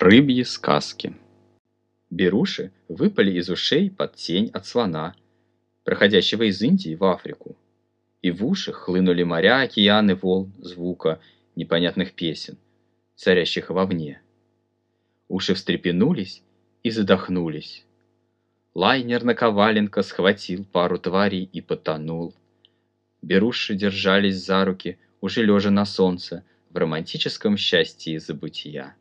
Рыбьи сказки. Беруши выпали из ушей под тень от слона, проходящего из Индии в Африку. И в уши хлынули моря, океаны, волн, звука непонятных песен, царящих вовне. Уши встрепенулись и задохнулись. Лайнер на Коваленко схватил пару тварей и потонул. Беруши держались за руки, уже лежа на солнце, в романтическом счастье забытия.